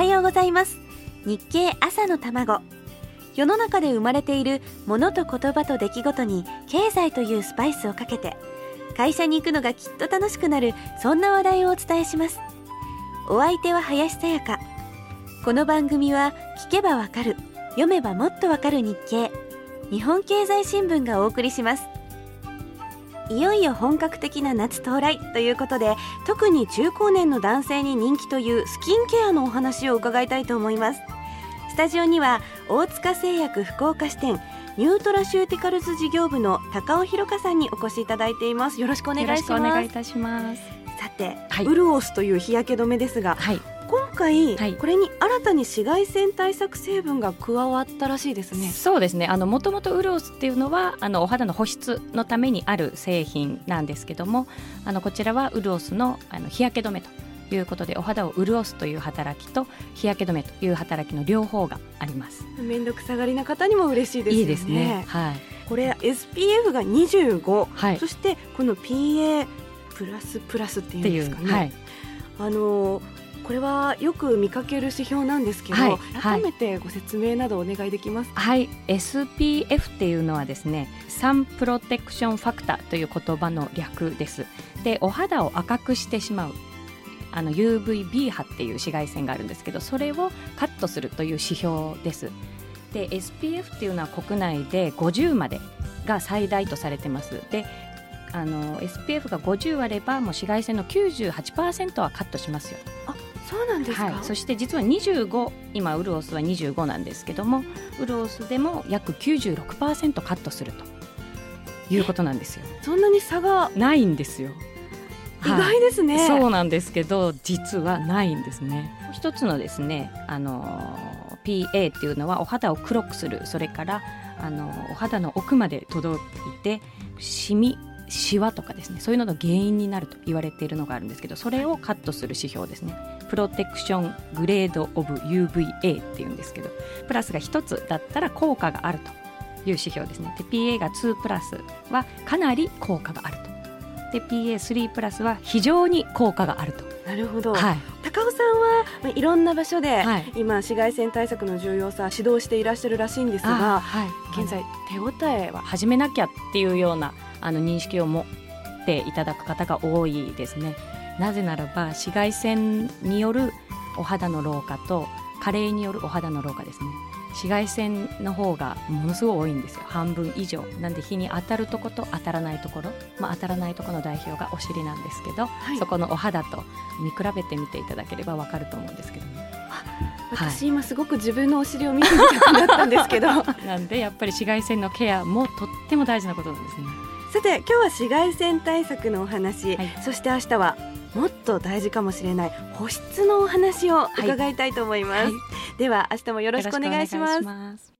はようございます。日経朝の卵。世の中で生まれているものと言葉と出来事に経済というスパイスをかけて会社に行くのがきっと楽しくなるそんな話題をお伝えします。お相手は林さやか。この番組は聞けばわかる読めばもっとわかる日経。日本経済新聞がお送りします。いよいよ本格的な夏到来ということで特に中高年の男性に人気というスキンケアのお話を伺いたいと思います。スタジオには大塚製薬福岡支店ニュートラシューティカルズ事業部の高尾弘香さんにお越しいただいています。よろしくお願いします。お願いいたします。さて、はい、ウルオスという日焼け止めですが、はい、今回、はい、これに新たに紫外線対策成分が加わったらしいですね。そうですね。あのもともとウルオスっていうのはあのお肌の保湿のためにある製品なんですけども、あのこちらはウルオスのあの日焼け止めということでお肌を潤すという働きと日焼け止めという働きの両方があります。面倒くさがりな方にも嬉しいですね。いいですね。はい。これ SPF が25、はい、そしてこの PA プラスプラスっていうんですかね、はい、あのこれはよく見かける指標なんですけど、はい、改めてご説明などお願いできますはい、SPF っていうのはですねサンプロテクションファクターという言葉の略です。でお肌を赤くしてしまうあの UVB 波っていう紫外線があるんですけどそれをカットするという指標です。で SPF っていうのは国内で50までが最大とされてます。であの SPF が50あればもう紫外線の98%はカットしますよ。あそうなんですか、はい、そして実は25今ウルオスは25なんですけどもウルオスでも約96%カットするということなんですよ。そんなに差が？ないんですよ。意外ですね、はい、そうなんですけど実はないんですね。一つのですねあの PA っていうのはお肌を黒くする。それからあのお肌の奥まで届いてシミシワとかですねそういうのの原因になると言われているのがあるんですけどそれをカットする指標ですね。プロテクショングレードオブ UVA っていうんですけどプラスが1つだったら効果があるという指標ですね。で PA が2プラスはかなり効果があると。で PA3 プラスは非常に効果があると。なるほど、はい、高尾さんは、まあ、いろんな場所で、はい、今紫外線対策の重要さ指導していらっしゃるらしいんですが、はい、現在手応えは始めなきゃっていうようなあの認識を持っていただく方が多いですね。なぜならば紫外線によるお肌の老化と加齢によるお肌の老化ですね。紫外線の方がものすごい多いんですよ。半分以上。なんで日に当たるとこと当たらないところ、まあ、当たらないところの代表がお尻なんですけど、はい、そこのお肌と見比べてみていただければわかると思うんですけど。ね。私、今すごく自分のお尻を見てみたくなったんですけど。なんでやっぱり紫外線のケアもとっても大事なことなんですねさて今日は紫外線対策のお話、はい、そして明日はもっと大事かもしれない保湿のお話を伺いたいと思います、はい。はい、では明日もよろしくお願いします